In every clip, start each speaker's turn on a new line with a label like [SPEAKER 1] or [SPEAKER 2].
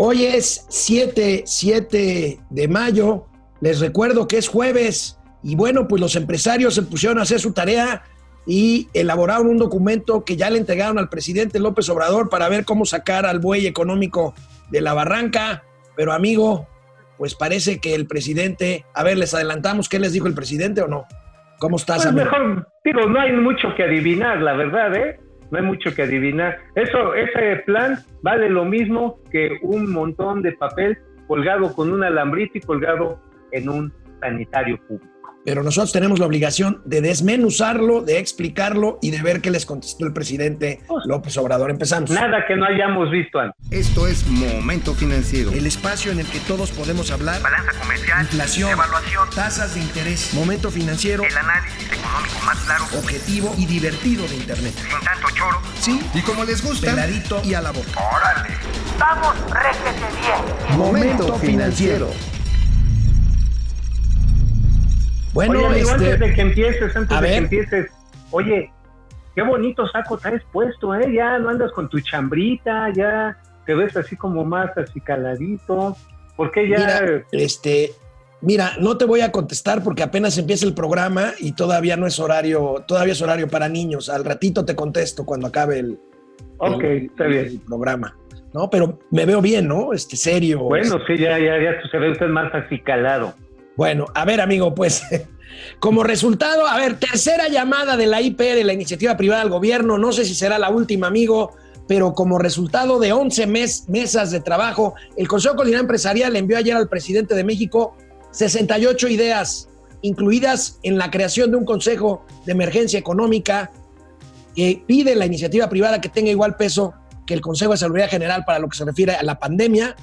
[SPEAKER 1] Hoy es 7, 7 de mayo. Les recuerdo que es jueves y bueno, pues los empresarios se pusieron a hacer su tarea y elaboraron un documento que ya le entregaron al presidente López Obrador para ver cómo sacar al buey económico de la barranca. Pero amigo, pues parece que el presidente, a ver, les adelantamos qué les dijo el presidente o no. ¿Cómo estás,
[SPEAKER 2] pues Mejor, digo, no hay mucho que adivinar, la verdad, ¿eh? No hay mucho que adivinar. Eso, ese plan vale lo mismo que un montón de papel colgado con un alambrito y colgado en un sanitario público
[SPEAKER 1] pero nosotros tenemos la obligación de desmenuzarlo, de explicarlo y de ver qué les contestó el presidente López Obrador. Empezamos.
[SPEAKER 2] Nada que no hayamos visto antes.
[SPEAKER 3] Esto es Momento Financiero.
[SPEAKER 1] El espacio en el que todos podemos hablar.
[SPEAKER 4] Balanza comercial.
[SPEAKER 1] Inflación.
[SPEAKER 4] Evaluación.
[SPEAKER 1] Tasas de interés. Momento Financiero.
[SPEAKER 4] El análisis económico más claro.
[SPEAKER 1] Objetivo y divertido de Internet.
[SPEAKER 4] Sin tanto choro.
[SPEAKER 1] Sí.
[SPEAKER 3] Y como les gusta.
[SPEAKER 1] Peladito y a la boca.
[SPEAKER 4] Órale. Vamos, réjete bien.
[SPEAKER 3] Momento Financiero.
[SPEAKER 2] Bueno, oye, este, antes de que empieces, antes de que empieces, oye, qué bonito saco traes puesto, ¿eh? Ya no andas con tu chambrita, ya te ves así como más así caladito. ¿Por qué ya?
[SPEAKER 1] Mira, este, mira, no te voy a contestar porque apenas empieza el programa y todavía no es horario, todavía es horario para niños. Al ratito te contesto cuando acabe el,
[SPEAKER 2] está bien.
[SPEAKER 1] el programa. ¿no? Pero me veo bien, ¿no? Este, serio.
[SPEAKER 2] Bueno, sí, ya, ya, ya se ve usted más así calado.
[SPEAKER 1] Bueno, a ver, amigo, pues como resultado, a ver, tercera llamada de la IP, de la iniciativa privada del gobierno, no sé si será la última, amigo, pero como resultado de 11 mesas de trabajo, el Consejo Coordinador Empresarial envió ayer al presidente de México 68 ideas, incluidas en la creación de un Consejo de Emergencia Económica que pide la iniciativa privada que tenga igual peso que el Consejo de Seguridad General para lo que se refiere a la pandemia.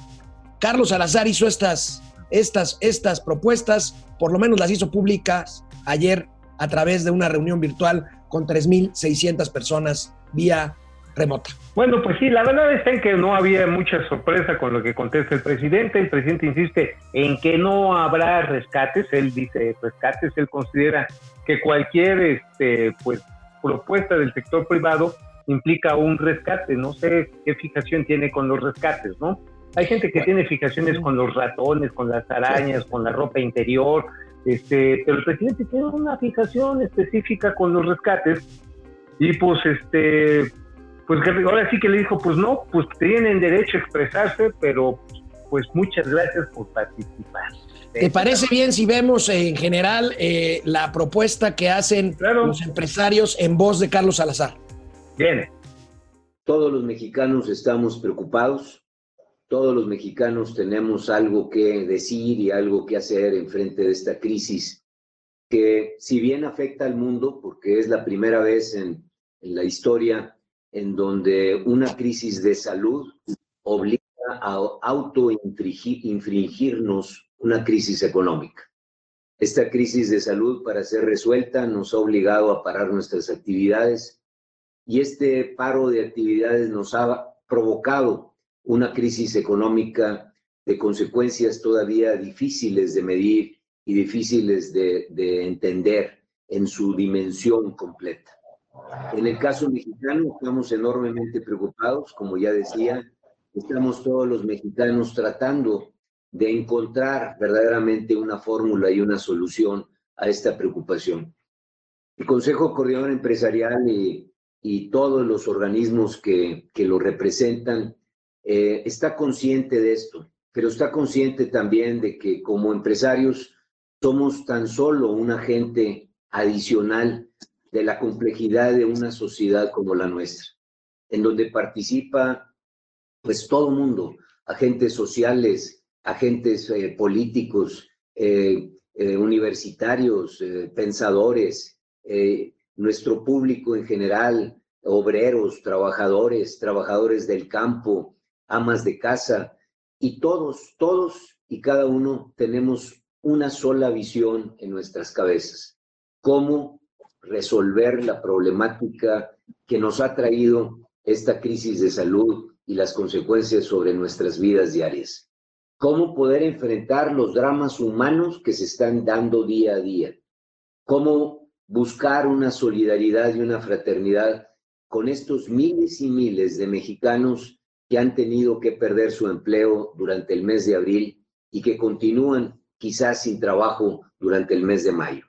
[SPEAKER 1] Carlos Salazar hizo estas estas, estas propuestas, por lo menos las hizo públicas ayer a través de una reunión virtual con 3.600 personas vía remota.
[SPEAKER 2] Bueno, pues sí, la verdad es en que no había mucha sorpresa con lo que contesta el presidente. El presidente insiste en que no habrá rescates. Él dice rescates. Él considera que cualquier este, pues, propuesta del sector privado implica un rescate. No sé qué fijación tiene con los rescates, ¿no? Hay gente que tiene fijaciones con los ratones, con las arañas, con la ropa interior, este, pero el presidente tiene una fijación específica con los rescates y pues este pues ahora sí que le dijo pues no pues tienen derecho a expresarse pero pues muchas gracias por participar
[SPEAKER 1] ¿Te parece bien si vemos en general eh, la propuesta que hacen los empresarios en voz de Carlos Salazar?
[SPEAKER 2] Bien.
[SPEAKER 5] Todos los mexicanos estamos preocupados todos los mexicanos tenemos algo que decir y algo que hacer en frente de esta crisis que si bien afecta al mundo, porque es la primera vez en, la historia en donde una crisis de salud obliga a autoinfringirnos una crisis económica. Esta crisis de salud, para ser resuelta, nos ha obligado a parar nuestras actividades y este paro de actividades nos ha provocado una crisis económica de consecuencias todavía difíciles de medir y difíciles de, entender en su dimensión completa. En el caso mexicano estamos enormemente preocupados, como ya decía, estamos todos los mexicanos tratando de encontrar verdaderamente una fórmula y una solución a esta preocupación. El Consejo Coordinador Empresarial y, y todos los organismos que, que lo representan eh, está consciente de esto, pero está consciente también de que como empresarios somos tan solo un agente adicional de la complejidad de una sociedad como la nuestra, en donde participa pues todo mundo, agentes sociales, agentes eh, políticos, eh, universitarios, pensadores, nuestro público en general, obreros, trabajadores, trabajadores del campo, amas de casa, y todos, todos y cada uno tenemos una sola visión en nuestras cabezas, cómo resolver la problemática que nos ha traído esta crisis de salud y las consecuencias sobre nuestras vidas diarias. Cómo poder enfrentar los dramas humanos que se están dando día a día. Cómo buscar una solidaridad y una fraternidad con estos miles y miles de mexicanos que han tenido que perder su empleo durante el mes de abril y que continúan quizás sin trabajo durante el mes de mayo.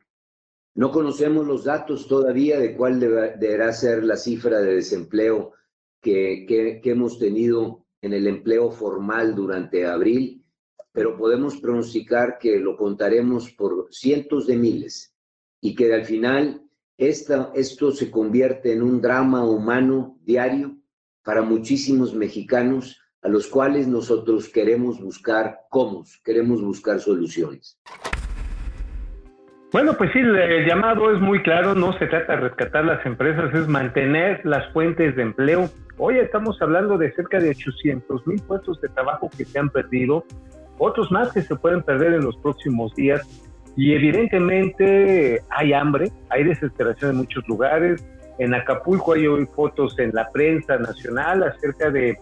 [SPEAKER 5] No conocemos los datos todavía de cuál deberá ser la cifra de desempleo que, hemos tenido en el empleo formal durante abril, pero podemos pronosticar que lo contaremos por cientos de miles y que al final esta, esto se convierte en un drama humano diario para muchísimos mexicanos a los cuales nosotros queremos buscar cómo, queremos buscar soluciones.
[SPEAKER 2] Bueno, pues sí, el llamado es muy claro, no se trata de rescatar las empresas, es mantener las fuentes de empleo. Hoy estamos hablando de cerca de 800 mil puestos de trabajo que se han perdido, otros más que se pueden perder en los próximos días. Y evidentemente hay hambre, hay desesperación en muchos lugares. En Acapulco hay hoy fotos en la prensa nacional acerca de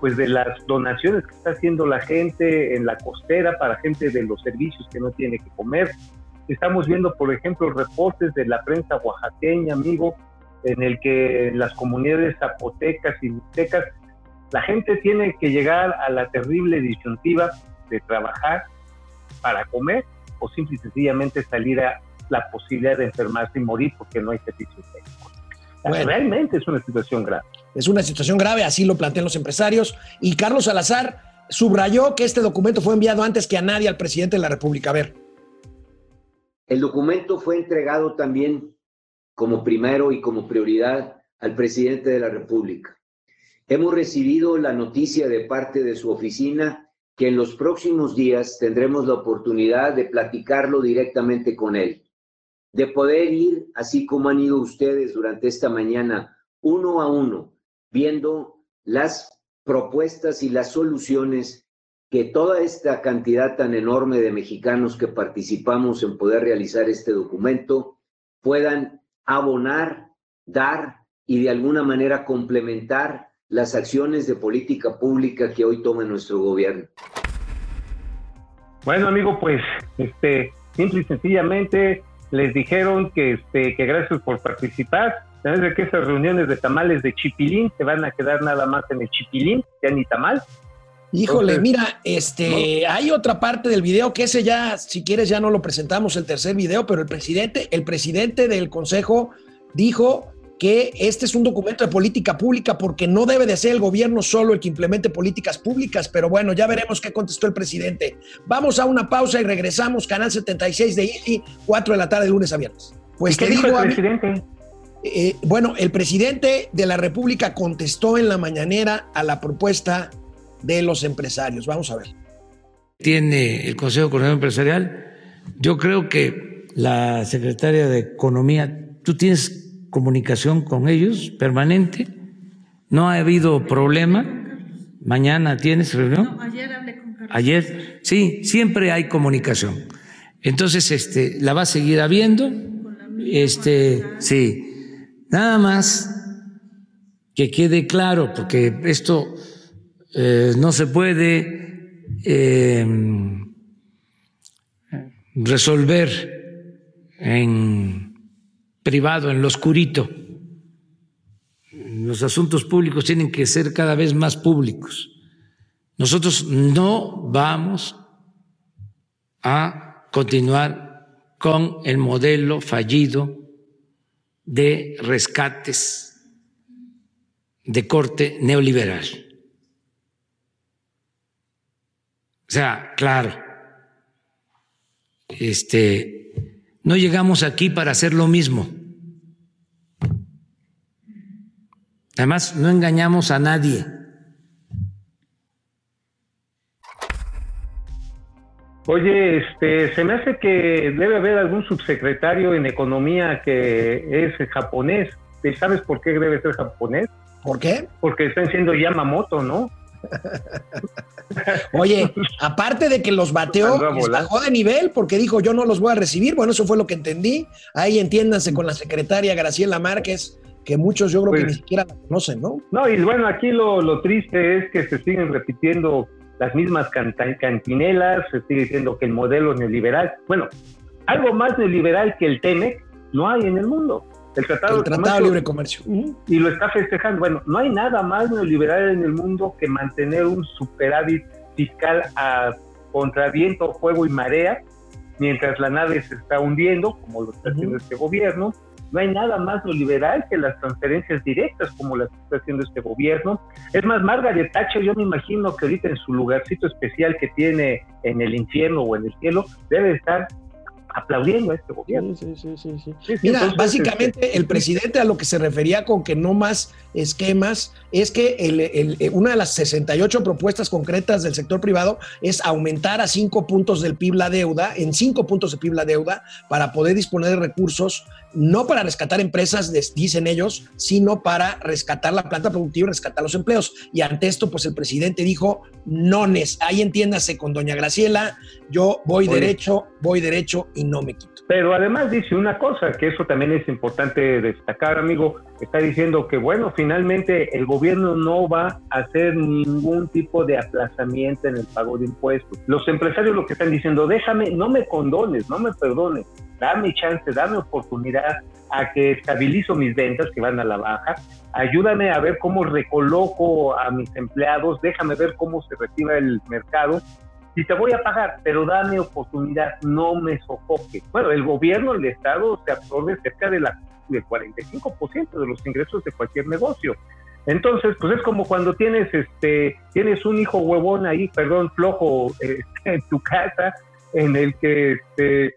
[SPEAKER 2] pues de las donaciones que está haciendo la gente en la costera para gente de los servicios que no tiene que comer. Estamos viendo, por ejemplo, reportes de la prensa oaxaqueña, amigo, en el que las comunidades zapotecas y mixtecas, la gente tiene que llegar a la terrible disyuntiva de trabajar para comer o simple y sencillamente salir a la posibilidad de enfermarse y morir porque no hay servicios médicos. Realmente es una situación grave.
[SPEAKER 1] Es una situación grave, así lo plantean los empresarios. Y Carlos Salazar subrayó que este documento fue enviado antes que a nadie al presidente de la República. A ver.
[SPEAKER 5] El documento fue entregado también como primero y como prioridad al presidente de la República. Hemos recibido la noticia de parte de su oficina que en los próximos días tendremos la oportunidad de platicarlo directamente con él, de poder ir, así como han ido ustedes durante esta mañana, uno a uno, viendo las propuestas y las soluciones que toda esta cantidad tan enorme de mexicanos que participamos en poder realizar este documento puedan abonar, dar y de alguna manera complementar las acciones de política pública que hoy toma nuestro gobierno.
[SPEAKER 2] Bueno, amigo, pues este simple y sencillamente les dijeron que este que gracias por participar. Sabes que esas reuniones de tamales de chipilín se van a quedar nada más en el chipilín, ya ni tamal.
[SPEAKER 1] Híjole, mira, este, hay otra parte del video que ese ya, si quieres, ya no lo presentamos el tercer video, pero el presidente, el presidente del consejo dijo que este es un documento de política pública porque no debe de ser el gobierno solo el que implemente políticas públicas, pero bueno, ya veremos qué contestó el presidente. Vamos a una pausa y regresamos, canal 76 de Easy, 4 de la tarde, lunes a viernes.
[SPEAKER 2] Pues ¿Qué dijo el presidente?
[SPEAKER 1] Eh, bueno, el presidente de la República contestó en la mañanera a la propuesta de los empresarios. Vamos a ver.
[SPEAKER 6] Tiene el Consejo Coordinador Empresarial. Yo creo que la secretaria de Economía, tú tienes comunicación con ellos permanente. No ha habido problema. Mañana tienes reunión.
[SPEAKER 7] No, ayer hablé con Carlos.
[SPEAKER 6] Ayer, sí, siempre hay comunicación. Entonces, este, la va a seguir habiendo. Este, sí. Nada más que quede claro, porque esto eh, no se puede eh, resolver en privado, en lo oscurito. Los asuntos públicos tienen que ser cada vez más públicos. Nosotros no vamos a continuar con el modelo fallido de rescates de corte neoliberal. O sea, claro, este, no llegamos aquí para hacer lo mismo. Además, no engañamos a nadie.
[SPEAKER 2] Oye, este, se me hace que debe haber algún subsecretario en economía que es japonés. ¿Sabes por qué debe ser japonés?
[SPEAKER 1] ¿Por qué?
[SPEAKER 2] Porque están siendo Yamamoto, ¿no?
[SPEAKER 1] Oye, aparte de que los bateó, bajó de nivel porque dijo yo no los voy a recibir. Bueno, eso fue lo que entendí. Ahí entiéndanse con la secretaria Graciela Márquez, que muchos yo creo que
[SPEAKER 2] Pues-
[SPEAKER 1] ni siquiera la conocen, ¿no?
[SPEAKER 2] No, y bueno, aquí lo, lo triste es que se siguen repitiendo las mismas cantinelas, se sigue diciendo que el modelo neoliberal, bueno, algo más neoliberal que el TEMEC no hay en el mundo. El Tratado,
[SPEAKER 1] El Tratado de Libre Comercio.
[SPEAKER 2] Y lo está festejando. Bueno, no hay nada más neoliberal en el mundo que mantener un superávit fiscal a contra viento, fuego y marea, mientras la nave se está hundiendo, como lo está haciendo este gobierno. No hay nada más neoliberal que las transferencias directas, como las está haciendo este gobierno. Es más, Margaret Thatcher, yo me imagino que ahorita en su lugarcito especial que tiene en el infierno o en el cielo, debe estar aplaudiendo a este gobierno.
[SPEAKER 7] Sí, sí, sí, sí, sí.
[SPEAKER 1] Mira,
[SPEAKER 2] entonces,
[SPEAKER 1] básicamente
[SPEAKER 2] este,
[SPEAKER 1] el presidente a lo que se refería con que no más esquemas es que el- el- eh, una de las 68 propuestas concretas del sector privado es aumentar a 5 puntos del PIB la deuda, en 5 puntos de PIB la deuda, para poder disponer de recursos, no para rescatar empresas, dicen ellos, sino para rescatar la planta productiva y rescatar los empleos. Y ante esto, pues el presidente dijo, nones, ahí entiéndase con doña Graciela, yo voy
[SPEAKER 2] Oye.
[SPEAKER 1] derecho, voy derecho y no me quito.
[SPEAKER 2] Pero además dice una cosa, que eso también es importante destacar, amigo, está diciendo que, bueno, finalmente el gobierno no va a hacer ningún tipo de aplazamiento en el pago de impuestos. Los empresarios lo que están diciendo, déjame, no me condones, no me perdones, dame chance, dame oportunidad a que estabilizo mis ventas que van a la baja, ayúdame a ver cómo recoloco a mis empleados, déjame ver cómo se retira el mercado y te voy a pagar, pero dame oportunidad, no me sofoque. Bueno, el gobierno, el Estado se absorbe cerca de la, del 45% de los ingresos de cualquier negocio. Entonces, pues es como cuando tienes este tienes un hijo huevón ahí, perdón, flojo eh, en tu casa, en el que este,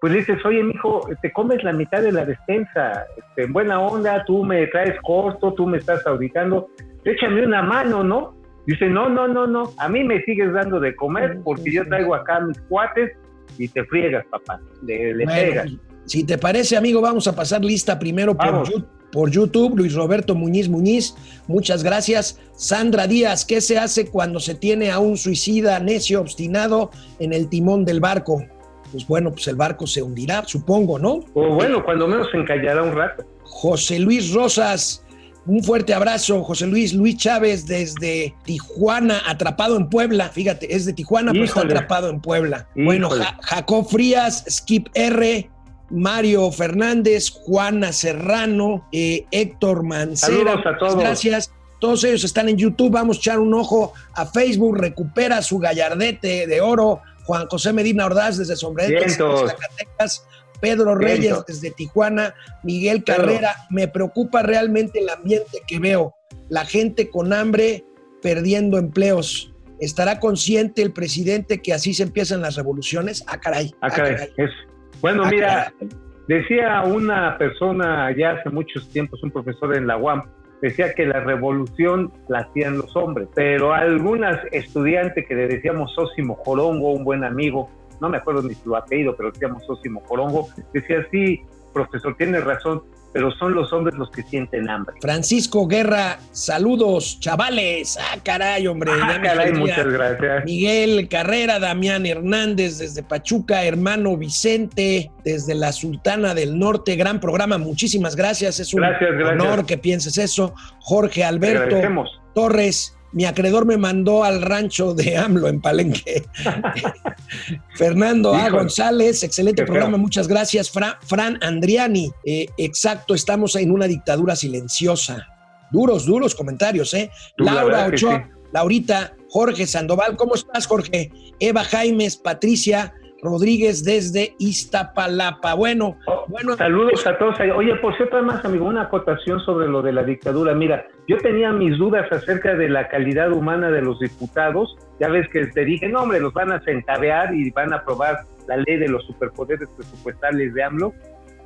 [SPEAKER 2] pues dices, oye, mijo, te comes la mitad de la despensa, este, en buena onda, tú me traes corto, tú me estás auditando, échame una mano, ¿no? Dice, no, no, no, no, a mí me sigues dando de comer porque yo traigo acá mis cuates y te friegas, papá, le, le
[SPEAKER 1] Bueno,
[SPEAKER 2] pegas.
[SPEAKER 1] si te parece, amigo, vamos a pasar lista primero por, por YouTube. Luis Roberto Muñiz Muñiz, muchas gracias. Sandra Díaz, ¿qué se hace cuando se tiene a un suicida necio obstinado en el timón del barco? Pues bueno, pues el barco se hundirá, supongo, ¿no?
[SPEAKER 2] O bueno, cuando menos se encallará un rato.
[SPEAKER 1] José Luis Rosas, un fuerte abrazo. José Luis, Luis Chávez desde Tijuana, atrapado en Puebla. Fíjate, es de Tijuana, pero está
[SPEAKER 2] Híjole.
[SPEAKER 1] atrapado en Puebla. Bueno,
[SPEAKER 2] Híjole.
[SPEAKER 1] Ja- Jacob Frías, Skip R, Mario Fernández, Juana Serrano, eh, Héctor Mancera.
[SPEAKER 2] Saludos a todos.
[SPEAKER 1] Gracias. Todos ellos están en YouTube. Vamos a echar un ojo a Facebook. Recupera su gallardete de oro. Juan José Medina Ordaz desde
[SPEAKER 2] Vientos.
[SPEAKER 1] Zacatecas. Pedro Reyes desde Tijuana. Miguel
[SPEAKER 2] Pedro.
[SPEAKER 1] Carrera. Me preocupa realmente el ambiente que veo. La gente con hambre perdiendo empleos. ¿Estará consciente el presidente que así se empiezan las revoluciones? Ah, caray.
[SPEAKER 2] Ah,
[SPEAKER 1] ah,
[SPEAKER 2] caray, es- Bueno,
[SPEAKER 1] Ah,
[SPEAKER 2] mira, decía una persona ya hace muchos tiempos, un profesor en la UAM, decía que la revolución la hacían los hombres, pero algunas estudiantes que le decíamos Sósimo Jorongo, un buen amigo, no me acuerdo ni su apellido, pero decíamos Sósimo Jorongo, decía, sí, profesor, tiene razón, pero son los hombres los que sienten hambre.
[SPEAKER 1] Francisco Guerra, saludos, chavales. Ah, caray, hombre.
[SPEAKER 2] Ah, caray, muchas gracias.
[SPEAKER 1] Miguel Carrera, Damián Hernández desde Pachuca, hermano Vicente desde la Sultana del Norte, gran programa, muchísimas gracias, es un
[SPEAKER 2] Gracias, gracias.
[SPEAKER 1] honor que pienses eso. Jorge Alberto. Torres, mi acreedor me mandó al rancho de AMLO en Palenque. Fernando A. González, excelente programa, muchas gracias. Fra- Fran Andriani, eh, exacto, estamos en una dictadura silenciosa. Duros, duros comentarios, ¿eh?
[SPEAKER 2] Tú,
[SPEAKER 1] Laura Ochoa,
[SPEAKER 2] sí.
[SPEAKER 1] Laurita, Jorge Sandoval, ¿cómo estás, Jorge? Eva Jaimes, Patricia Rodríguez desde Iztapalapa. Bueno,
[SPEAKER 2] Oh,
[SPEAKER 1] bueno,
[SPEAKER 2] Saludos a todos. Oye, por cierto, además, amigo, una acotación sobre lo de la dictadura. Mira, yo tenía mis dudas acerca de la calidad humana de los diputados. Ya ves que te dije, no, hombre, los van a centavear y van a aprobar la ley de los superpoderes presupuestales de AMLO.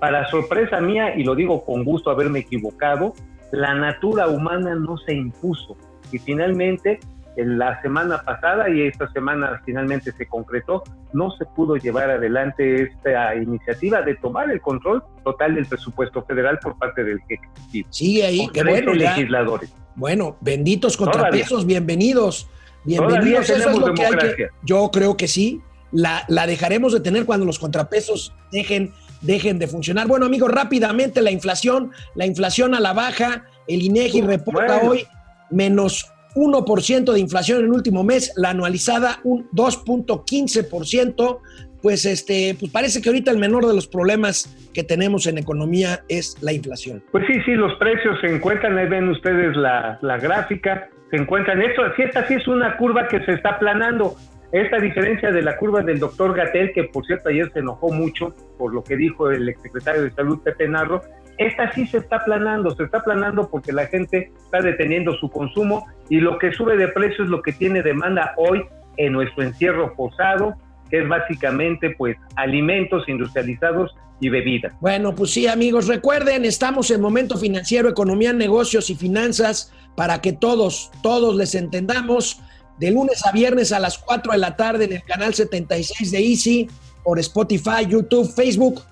[SPEAKER 2] Para sorpresa mía, y lo digo con gusto haberme equivocado, la natura humana no se impuso. Y finalmente, en la semana pasada y esta semana finalmente se concretó, no se pudo llevar adelante esta iniciativa de tomar el control total del presupuesto federal por parte del Ejecutivo.
[SPEAKER 1] sigue ahí, qué
[SPEAKER 2] 13
[SPEAKER 1] bueno, ya.
[SPEAKER 2] legisladores.
[SPEAKER 1] Bueno, benditos contrapesos, bienvenidos. Bienvenidos, eso es lo que hay que.
[SPEAKER 2] democracia.
[SPEAKER 1] Yo creo que sí. La, la dejaremos de tener cuando los contrapesos dejen, dejen de funcionar. Bueno, amigos, rápidamente la inflación, la inflación a la baja, el INEGI reporta
[SPEAKER 2] bueno.
[SPEAKER 1] hoy menos 1% de inflación en el último mes, la anualizada un 2.15%, pues este, pues parece que ahorita el menor de los problemas que tenemos en economía es la inflación.
[SPEAKER 2] Pues sí, sí, los precios se encuentran, ahí ven ustedes la, la gráfica, se encuentran, esto, esta sí es una curva que se está aplanando. Esta diferencia de la curva del doctor Gatel, que por cierto ayer se enojó mucho por lo que dijo el exsecretario de Salud Pepe Narro, esta sí se está aplanando, se está aplanando porque la gente está deteniendo su consumo y lo que sube de precio es lo que tiene demanda hoy en nuestro encierro forzado, que es básicamente pues alimentos industrializados y bebidas.
[SPEAKER 1] Bueno, pues sí, amigos, recuerden, estamos en momento financiero, economía, negocios y finanzas para que todos, todos les entendamos. De lunes a viernes a las 4 de la tarde en el canal 76 de Easy, por Spotify, YouTube, Facebook.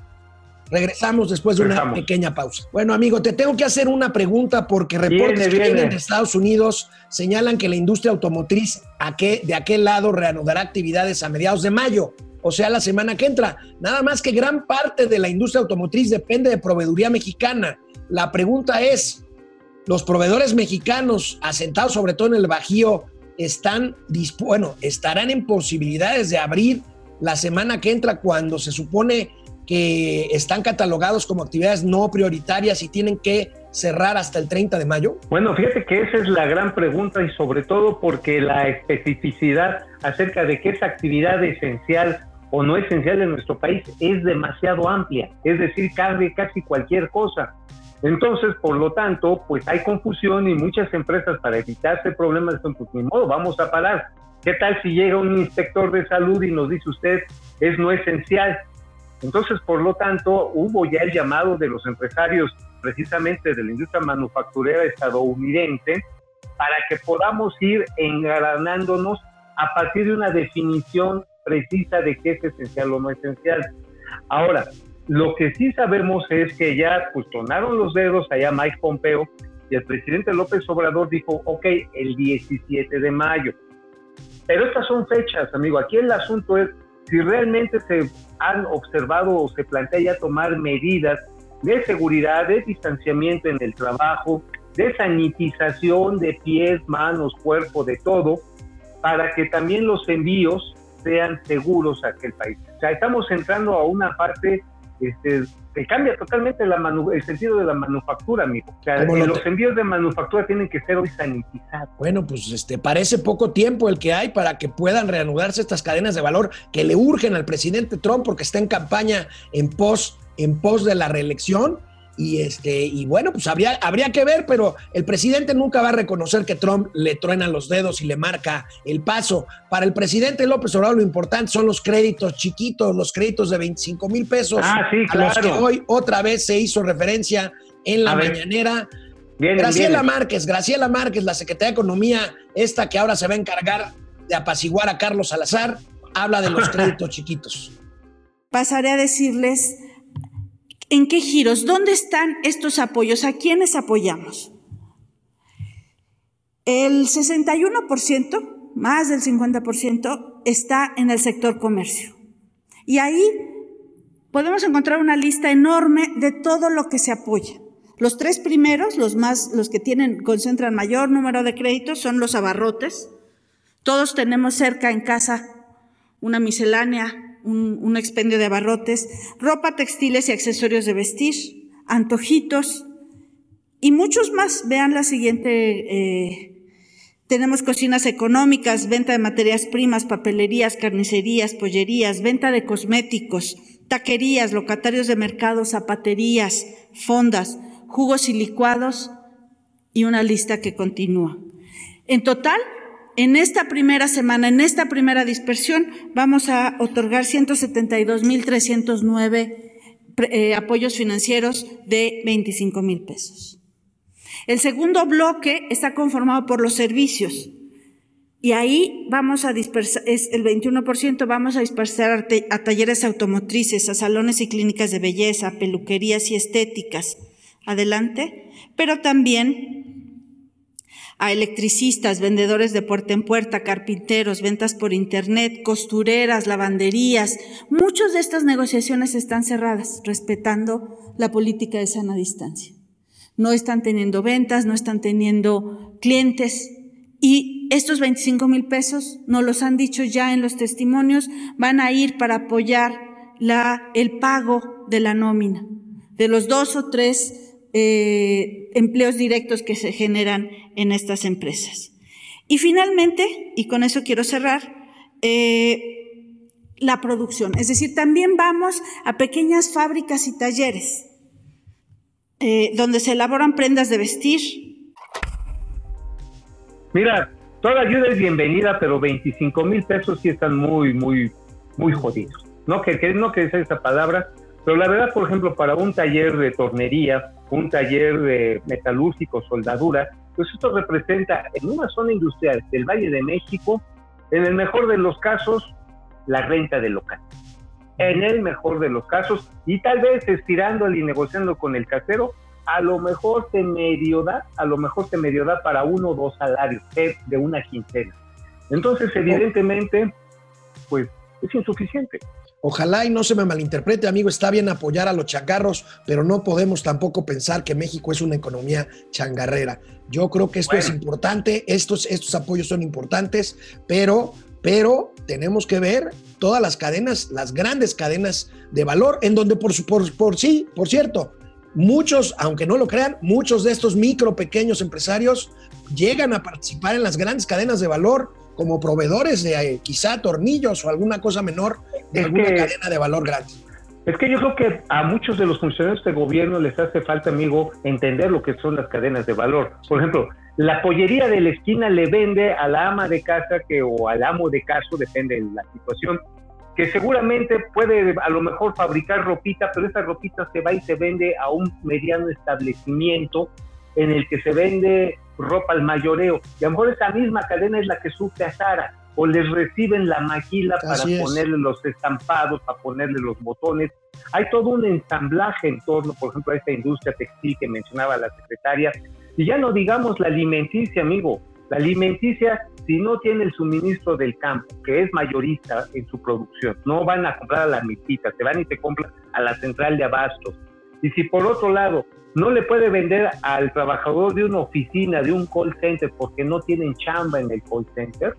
[SPEAKER 1] Regresamos después de una pequeña pausa. Bueno, amigo, te tengo que hacer una pregunta porque reportes
[SPEAKER 2] Viene,
[SPEAKER 1] que vienen
[SPEAKER 2] viene.
[SPEAKER 1] de Estados Unidos señalan que la industria automotriz a que- de aquel lado reanudará actividades a mediados de mayo, o sea, la semana que entra. Nada más que gran parte de la industria automotriz depende de proveeduría mexicana. La pregunta es, ¿los proveedores mexicanos asentados sobre todo en el Bajío están bueno, estarán en posibilidades de abrir la semana que entra cuando se supone que están catalogados como actividades no prioritarias y tienen que cerrar hasta el 30 de mayo?
[SPEAKER 2] Bueno, fíjate que esa es la gran pregunta y sobre todo porque la especificidad acerca de qué es actividad esencial o no esencial en nuestro país es demasiado amplia, es decir, cabe casi cualquier cosa. Entonces, por lo tanto, pues hay confusión y muchas empresas para evitarse problemas, pues ni modo, vamos a parar. ¿Qué tal si llega un inspector de salud y nos dice usted es no esencial? Entonces, por lo tanto, hubo ya el llamado de los empresarios precisamente de la industria manufacturera estadounidense para que podamos ir engranándonos a partir de una definición precisa de qué es esencial o no esencial. Ahora, lo que sí sabemos es que ya pues los dedos allá Mike Pompeo y el presidente López Obrador dijo, ok, el 17 de mayo. Pero estas son fechas, amigo. Aquí el asunto es si realmente se han observado o se plantea ya tomar medidas de seguridad, de distanciamiento en el trabajo, de sanitización de pies, manos, cuerpo, de todo, para que también los envíos sean seguros a aquel país. O sea, estamos entrando a una parte este, que cambia totalmente la manu- el sentido de la manufactura, amigo. O sea,
[SPEAKER 1] ¿Cómo lo
[SPEAKER 2] los
[SPEAKER 1] te-
[SPEAKER 2] envíos de manufactura tienen que ser hoy sanitizados.
[SPEAKER 1] Bueno, pues este parece poco tiempo el que hay para que puedan reanudarse estas cadenas de valor que le urgen al presidente Trump porque está en campaña en pos en pos de la reelección y este y bueno, pues habría habría que ver, pero el presidente nunca va a reconocer que Trump le truena los dedos y le marca el paso. Para el presidente López Obrador lo importante son los créditos chiquitos, los créditos de 25 mil pesos
[SPEAKER 2] Ah, sí,
[SPEAKER 1] a los que
[SPEAKER 2] claro.
[SPEAKER 1] hoy otra vez se hizo referencia en la
[SPEAKER 2] A
[SPEAKER 1] mañanera. Graciela. Márquez, Graciela Márquez, la secretaria de Economía, esta que ahora se va a encargar de apaciguar a Carlos Salazar, habla de los créditos chiquitos.
[SPEAKER 7] pasaré a decirles en qué giros, dónde están estos apoyos, a quiénes apoyamos. El 61%, más del 50%, está en el sector comercio. Y ahí podemos encontrar una lista enorme de todo lo que se apoya. Los tres primeros, los más, los que tienen, concentran mayor número de créditos, son los abarrotes. Todos tenemos cerca en casa una miscelánea, un, expendio de abarrotes, ropa, textiles y accesorios de vestir, antojitos y muchos más. Vean la siguiente. eh, tenemos cocinas económicas, venta de materias primas, papelerías, carnicerías, pollerías, venta de cosméticos, taquerías, locatarios de mercados, zapaterías, fondas, jugos y licuados y una lista que continúa. En total, en esta primera semana, en esta primera dispersión, vamos a otorgar 172.309 eh, apoyos financieros de 25 mil pesos. El segundo bloque está conformado por los servicios. Y ahí vamos a dispersar, es el 21%, vamos a dispersar a, a talleres automotrices, a salones y clínicas de belleza, peluquerías y estéticas. Adelante. Pero también a electricistas, vendedores de puerta en puerta, carpinteros, ventas por internet, costureras, lavanderías. Muchas de estas negociaciones están cerradas, respetando la política de sana distancia. No están teniendo ventas, no están teniendo clientes y estos 25 mil pesos, nos los han dicho ya en los testimonios, van a ir para apoyar la, el pago de la nómina, de los dos o tres eh, empleos directos que se generan en estas empresas. Y finalmente, y con eso quiero cerrar, eh, la producción. Es decir, también vamos a pequeñas fábricas y talleres eh, donde se elaboran prendas de vestir.
[SPEAKER 2] Mira, toda ayuda es bienvenida, pero 25 mil pesos sí están muy, muy, muy jodidos. No que, que que esa palabra, pero la verdad, por ejemplo, para un taller de tornería, un taller de metalúrgico, soldadura, pues esto representa en una zona industrial del Valle de México, en el mejor de los casos, la renta del local. En el mejor de los casos, y tal vez estirando y negociando con el casero, a lo mejor te medio da, a lo mejor te medio da para uno o dos salarios de una quincena. Entonces, evidentemente, pues es insuficiente.
[SPEAKER 1] Ojalá y no se me malinterprete, amigo, está bien apoyar a los changarros, pero no podemos tampoco pensar que México es una economía changarrera. Yo creo que esto es importante, estos, estos apoyos son importantes, pero, pero tenemos que ver todas las cadenas, las grandes cadenas de valor, en donde por, por, por sí, por cierto, muchos, aunque no lo crean, muchos de estos micro, pequeños empresarios llegan a participar en las grandes cadenas de valor como proveedores de eh, quizá tornillos o alguna cosa menor de alguna cadena de valor grande.
[SPEAKER 2] Es que yo creo que a muchos de los funcionarios de gobierno les hace falta, amigo, entender lo que son las cadenas de valor. Por ejemplo, la pollería de la esquina le vende a la ama de casa que, o al amo de caso, depende de la situación, que seguramente puede a lo mejor fabricar ropita, pero esa ropita se va y se vende a un mediano establecimiento en el que se vende ropa al mayoreo. Y a lo mejor esa misma cadena es la que sufre a Sara o les reciben la maquila para ponerle los estampados, para ponerle los botones. Hay todo un ensamblaje en torno, por ejemplo, a esta industria textil que mencionaba la secretaria. Y ya no digamos la alimenticia, amigo. La alimenticia, si no tiene el suministro del campo, que es mayorista en su producción, no van a comprar a la mitita, se van y se compran a la central de abastos. Y si por otro lado no le puede vender al trabajador de una oficina, de un call center, porque no tienen chamba en el call center,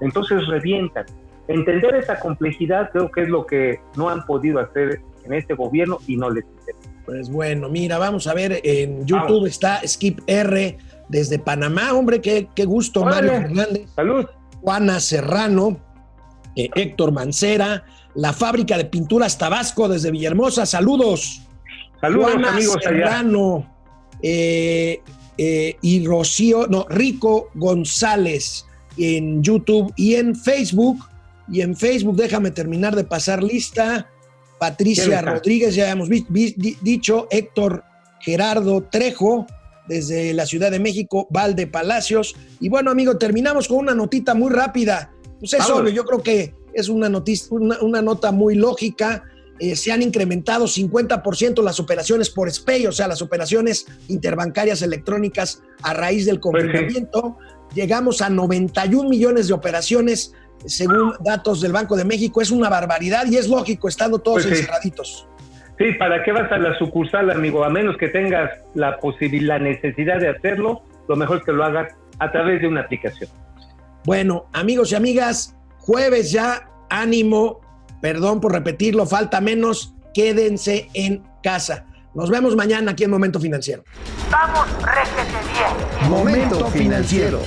[SPEAKER 2] entonces revientan. Entender esa complejidad creo que es lo que no han podido hacer en este gobierno y no les interesa.
[SPEAKER 1] Pues bueno, mira, vamos a ver, en YouTube está Skip R desde Panamá, hombre, qué, qué gusto, Mario Hernández.
[SPEAKER 2] Salud.
[SPEAKER 1] Juana Serrano, eh, Héctor Mancera, la fábrica de pinturas Tabasco desde Villahermosa, saludos.
[SPEAKER 2] Saludos,
[SPEAKER 1] Juana
[SPEAKER 2] amigos
[SPEAKER 1] Serrano eh, eh, y Rocío, no, Rico González en YouTube y en Facebook. Y en Facebook, déjame terminar de pasar lista. Patricia Rodríguez, ya hemos dicho, Héctor Gerardo Trejo, desde la Ciudad de México, Valde Palacios. Y bueno, amigo, terminamos con una notita muy rápida. Pues es obvio, yo creo que es una, noticia, una, nota muy lógica. Eh, se han incrementado 50% las operaciones por SPEI, o sea, las operaciones interbancarias electrónicas a raíz del
[SPEAKER 2] Pues
[SPEAKER 1] confinamiento. Llegamos a 91 millones de operaciones según datos del Banco de México. Es una barbaridad y es lógico, estando todos
[SPEAKER 2] Pues sí. Sí, ¿para qué vas a la sucursal, amigo? A menos que tengas la posibilidad, la necesidad de hacerlo, lo mejor es que lo hagas a través de una aplicación.
[SPEAKER 1] Bueno, amigos y amigas, jueves ya, ánimo, perdón por repetirlo, falta menos, quédense en casa. Nos vemos mañana aquí en Momento Financiero.
[SPEAKER 4] Vamos, réjete bien.
[SPEAKER 3] Momento financiero.